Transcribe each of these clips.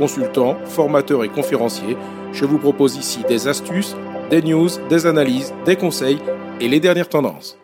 consultant, formateur et conférencier je vous propose ici des astuces, des news, des analyses, des conseils et les dernières tendances.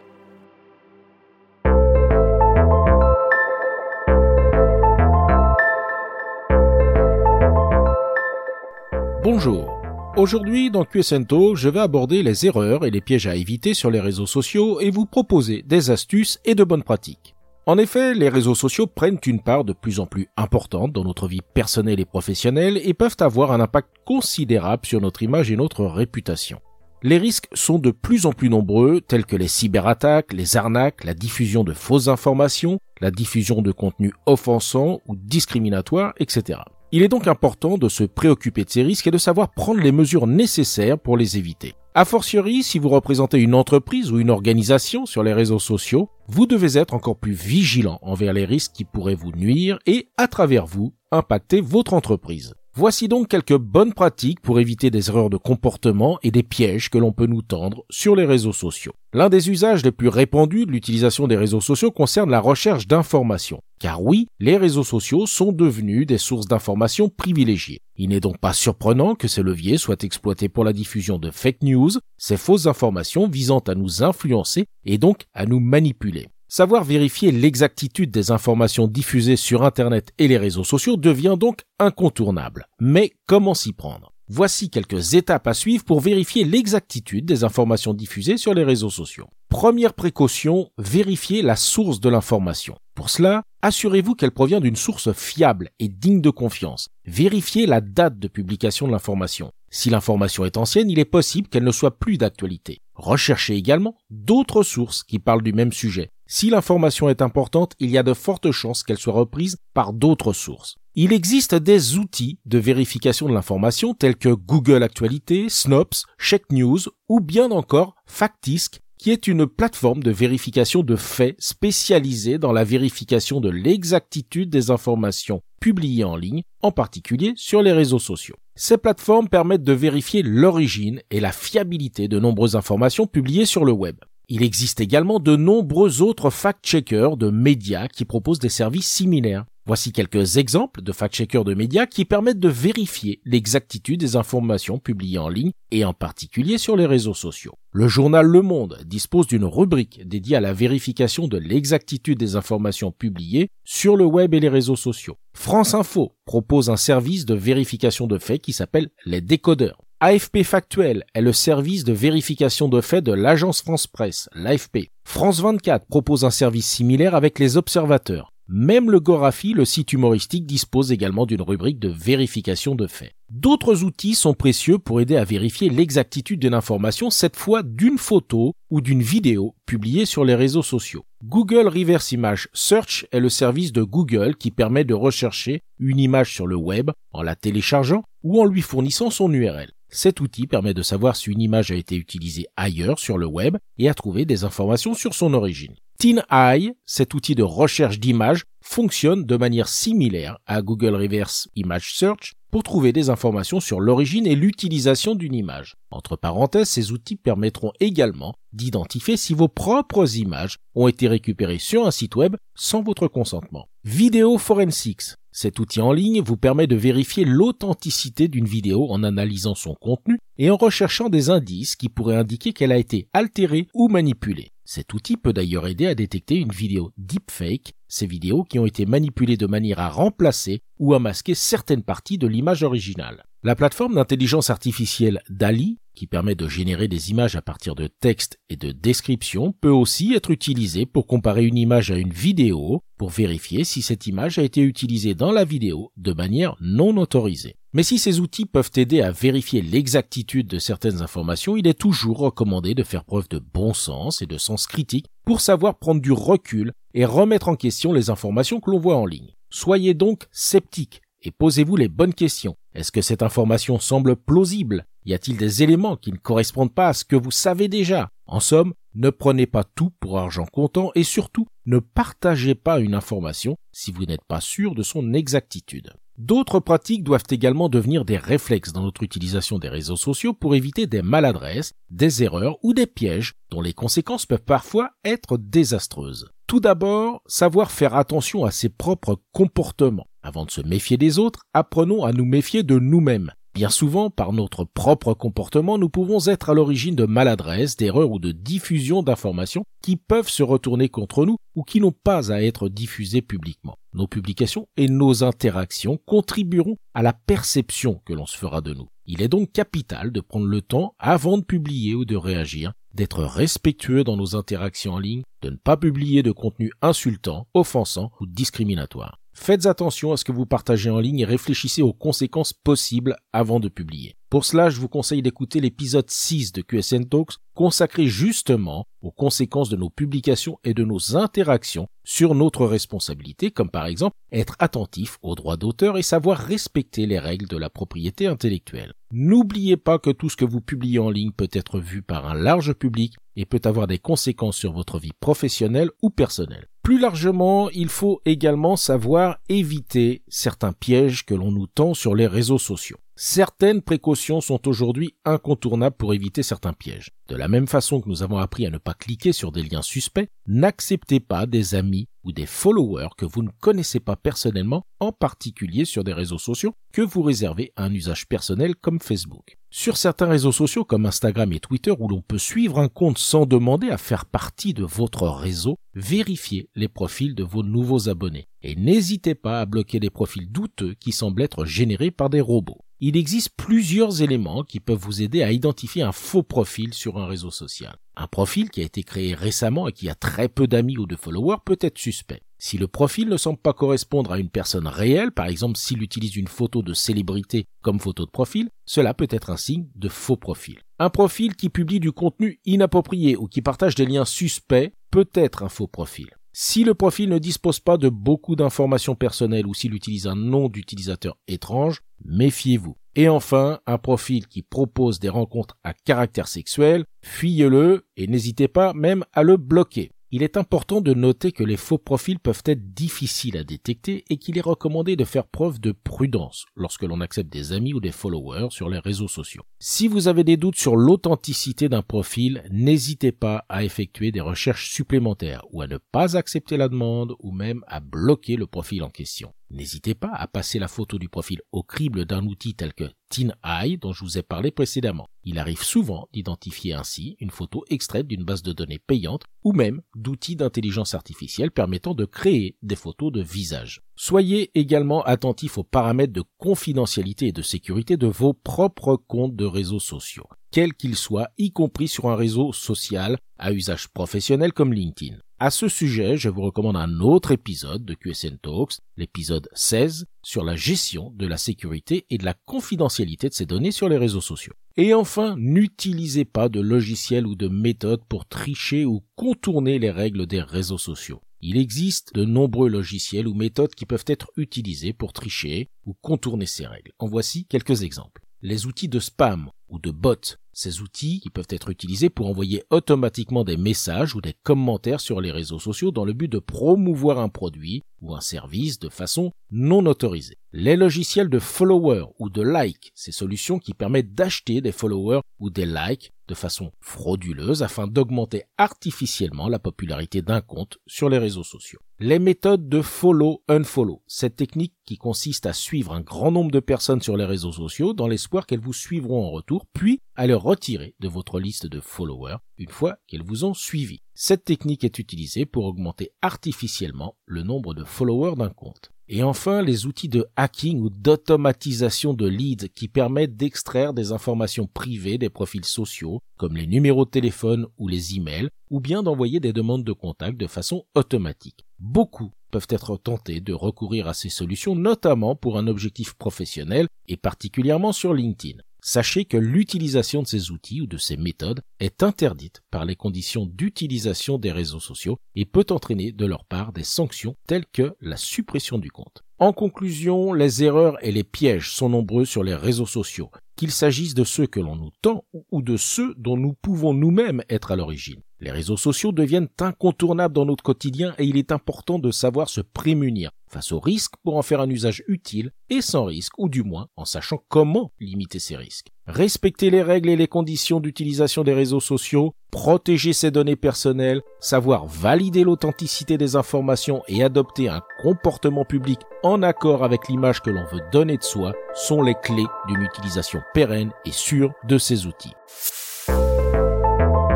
Bonjour. Aujourd'hui, dans QSNTO, je vais aborder les erreurs et les pièges à éviter sur les réseaux sociaux et vous proposer des astuces et de bonnes pratiques. En effet, les réseaux sociaux prennent une part de plus en plus importante dans notre vie personnelle et professionnelle et peuvent avoir un impact considérable sur notre image et notre réputation. Les risques sont de plus en plus nombreux, tels que les cyberattaques, les arnaques, la diffusion de fausses informations, la diffusion de contenus offensants ou discriminatoires, etc. Il est donc important de se préoccuper de ces risques et de savoir prendre les mesures nécessaires pour les éviter. A fortiori, si vous représentez une entreprise ou une organisation sur les réseaux sociaux, vous devez être encore plus vigilant envers les risques qui pourraient vous nuire et, à travers vous, impacter votre entreprise. Voici donc quelques bonnes pratiques pour éviter des erreurs de comportement et des pièges que l'on peut nous tendre sur les réseaux sociaux. L'un des usages les plus répandus de l'utilisation des réseaux sociaux concerne la recherche d'informations. Car oui, les réseaux sociaux sont devenus des sources d'informations privilégiées. Il n'est donc pas surprenant que ces leviers soient exploités pour la diffusion de fake news, ces fausses informations visant à nous influencer et donc à nous manipuler. Savoir vérifier l'exactitude des informations diffusées sur Internet et les réseaux sociaux devient donc incontournable. Mais comment s'y prendre? Voici quelques étapes à suivre pour vérifier l'exactitude des informations diffusées sur les réseaux sociaux. Première précaution, vérifier la source de l'information. Pour cela, assurez-vous qu'elle provient d'une source fiable et digne de confiance. Vérifiez la date de publication de l'information. Si l'information est ancienne, il est possible qu'elle ne soit plus d'actualité. Recherchez également d'autres sources qui parlent du même sujet. Si l'information est importante, il y a de fortes chances qu'elle soit reprise par d'autres sources. Il existe des outils de vérification de l'information tels que Google Actualité, Snops, Check News ou bien encore Factisk qui est une plateforme de vérification de faits spécialisée dans la vérification de l'exactitude des informations publiées en ligne, en particulier sur les réseaux sociaux. Ces plateformes permettent de vérifier l'origine et la fiabilité de nombreuses informations publiées sur le web. Il existe également de nombreux autres fact-checkers de médias qui proposent des services similaires. Voici quelques exemples de fact-checkers de médias qui permettent de vérifier l'exactitude des informations publiées en ligne et en particulier sur les réseaux sociaux. Le journal Le Monde dispose d'une rubrique dédiée à la vérification de l'exactitude des informations publiées sur le web et les réseaux sociaux. France Info propose un service de vérification de faits qui s'appelle les décodeurs. AFP Factuel est le service de vérification de faits de l'agence France Presse, l'AFP. France 24 propose un service similaire avec les observateurs. Même le Gorafi, le site humoristique, dispose également d'une rubrique de vérification de faits. D'autres outils sont précieux pour aider à vérifier l'exactitude d'une information, cette fois d'une photo ou d'une vidéo publiée sur les réseaux sociaux. Google Reverse Image Search est le service de Google qui permet de rechercher une image sur le web en la téléchargeant ou en lui fournissant son URL. Cet outil permet de savoir si une image a été utilisée ailleurs sur le web et à trouver des informations sur son origine. TinEye, cet outil de recherche d'images, fonctionne de manière similaire à Google Reverse Image Search pour trouver des informations sur l'origine et l'utilisation d'une image. Entre parenthèses, ces outils permettront également d'identifier si vos propres images ont été récupérées sur un site web sans votre consentement. Video Forensics, cet outil en ligne vous permet de vérifier l'authenticité d'une vidéo en analysant son contenu et en recherchant des indices qui pourraient indiquer qu'elle a été altérée ou manipulée. Cet outil peut d'ailleurs aider à détecter une vidéo deepfake, ces vidéos qui ont été manipulées de manière à remplacer ou à masquer certaines parties de l'image originale. La plateforme d'intelligence artificielle DALI, qui permet de générer des images à partir de textes et de descriptions, peut aussi être utilisée pour comparer une image à une vidéo pour vérifier si cette image a été utilisée dans la vidéo de manière non autorisée. Mais si ces outils peuvent aider à vérifier l'exactitude de certaines informations, il est toujours recommandé de faire preuve de bon sens et de sens critique pour savoir prendre du recul et remettre en question les informations que l'on voit en ligne. Soyez donc sceptique et posez-vous les bonnes questions. Est-ce que cette information semble plausible? Y a-t-il des éléments qui ne correspondent pas à ce que vous savez déjà? En somme, ne prenez pas tout pour argent comptant et surtout ne partagez pas une information si vous n'êtes pas sûr de son exactitude. D'autres pratiques doivent également devenir des réflexes dans notre utilisation des réseaux sociaux pour éviter des maladresses, des erreurs ou des pièges dont les conséquences peuvent parfois être désastreuses. Tout d'abord, savoir faire attention à ses propres comportements. Avant de se méfier des autres, apprenons à nous méfier de nous-mêmes. Bien souvent, par notre propre comportement, nous pouvons être à l'origine de maladresses, d'erreurs ou de diffusion d'informations qui peuvent se retourner contre nous ou qui n'ont pas à être diffusées publiquement. Nos publications et nos interactions contribueront à la perception que l'on se fera de nous. Il est donc capital de prendre le temps, avant de publier ou de réagir, d'être respectueux dans nos interactions en ligne, de ne pas publier de contenu insultant, offensant ou discriminatoire. Faites attention à ce que vous partagez en ligne et réfléchissez aux conséquences possibles avant de publier. Pour cela, je vous conseille d'écouter l'épisode 6 de QSN Talks consacré justement aux conséquences de nos publications et de nos interactions sur notre responsabilité, comme par exemple être attentif aux droits d'auteur et savoir respecter les règles de la propriété intellectuelle. N'oubliez pas que tout ce que vous publiez en ligne peut être vu par un large public et peut avoir des conséquences sur votre vie professionnelle ou personnelle. Plus largement, il faut également savoir éviter certains pièges que l'on nous tend sur les réseaux sociaux. Certaines précautions sont aujourd'hui incontournables pour éviter certains pièges. De la même façon que nous avons appris à ne pas cliquer sur des liens suspects, n'acceptez pas des amis ou des followers que vous ne connaissez pas personnellement, en particulier sur des réseaux sociaux que vous réservez à un usage personnel comme Facebook. Sur certains réseaux sociaux comme Instagram et Twitter où l'on peut suivre un compte sans demander à faire partie de votre réseau, vérifiez les profils de vos nouveaux abonnés et n'hésitez pas à bloquer les profils douteux qui semblent être générés par des robots il existe plusieurs éléments qui peuvent vous aider à identifier un faux profil sur un réseau social. Un profil qui a été créé récemment et qui a très peu d'amis ou de followers peut être suspect. Si le profil ne semble pas correspondre à une personne réelle, par exemple s'il utilise une photo de célébrité comme photo de profil, cela peut être un signe de faux profil. Un profil qui publie du contenu inapproprié ou qui partage des liens suspects peut être un faux profil. Si le profil ne dispose pas de beaucoup d'informations personnelles ou s'il utilise un nom d'utilisateur étrange, méfiez-vous. Et enfin, un profil qui propose des rencontres à caractère sexuel, fuyez-le et n'hésitez pas même à le bloquer. Il est important de noter que les faux profils peuvent être difficiles à détecter et qu'il est recommandé de faire preuve de prudence lorsque l'on accepte des amis ou des followers sur les réseaux sociaux. Si vous avez des doutes sur l'authenticité d'un profil, n'hésitez pas à effectuer des recherches supplémentaires ou à ne pas accepter la demande ou même à bloquer le profil en question. N'hésitez pas à passer la photo du profil au crible d'un outil tel que TinEye dont je vous ai parlé précédemment. Il arrive souvent d'identifier ainsi une photo extraite d'une base de données payante ou même d'outils d'intelligence artificielle permettant de créer des photos de visage. Soyez également attentifs aux paramètres de confidentialité et de sécurité de vos propres comptes de réseaux sociaux, quels qu'ils soient, y compris sur un réseau social à usage professionnel comme LinkedIn. À ce sujet, je vous recommande un autre épisode de QSN Talks, l'épisode 16, sur la gestion de la sécurité et de la confidentialité de ces données sur les réseaux sociaux. Et enfin, n'utilisez pas de logiciels ou de méthodes pour tricher ou contourner les règles des réseaux sociaux. Il existe de nombreux logiciels ou méthodes qui peuvent être utilisés pour tricher ou contourner ces règles. En voici quelques exemples. Les outils de spam ou de bots ces outils qui peuvent être utilisés pour envoyer automatiquement des messages ou des commentaires sur les réseaux sociaux dans le but de promouvoir un produit ou un service de façon non autorisée. Les logiciels de follower ou de like, ces solutions qui permettent d'acheter des followers ou des likes de façon frauduleuse afin d'augmenter artificiellement la popularité d'un compte sur les réseaux sociaux. Les méthodes de follow-unfollow, cette technique qui consiste à suivre un grand nombre de personnes sur les réseaux sociaux dans l'espoir qu'elles vous suivront en retour, puis à les retirer de votre liste de followers une fois qu'elles vous ont suivi. Cette technique est utilisée pour augmenter artificiellement le nombre de followers d'un compte. Et enfin, les outils de hacking ou d'automatisation de leads qui permettent d'extraire des informations privées des profils sociaux, comme les numéros de téléphone ou les emails, ou bien d'envoyer des demandes de contact de façon automatique. Beaucoup peuvent être tentés de recourir à ces solutions, notamment pour un objectif professionnel et particulièrement sur LinkedIn sachez que l'utilisation de ces outils ou de ces méthodes est interdite par les conditions d'utilisation des réseaux sociaux et peut entraîner de leur part des sanctions telles que la suppression du compte. En conclusion, les erreurs et les pièges sont nombreux sur les réseaux sociaux. qu'il s'agisse de ceux que l'on nous tend ou de ceux dont nous pouvons nous-mêmes être à l'origine. Les réseaux sociaux deviennent incontournables dans notre quotidien et il est important de savoir se prémunir face aux risques pour en faire un usage utile et sans risque, ou du moins en sachant comment limiter ces risques. Respecter les règles et les conditions d'utilisation des réseaux sociaux, protéger ses données personnelles, savoir valider l'authenticité des informations et adopter un comportement public en accord avec l'image que l'on veut donner de soi sont les clés d'une utilisation pérenne et sûre de ces outils.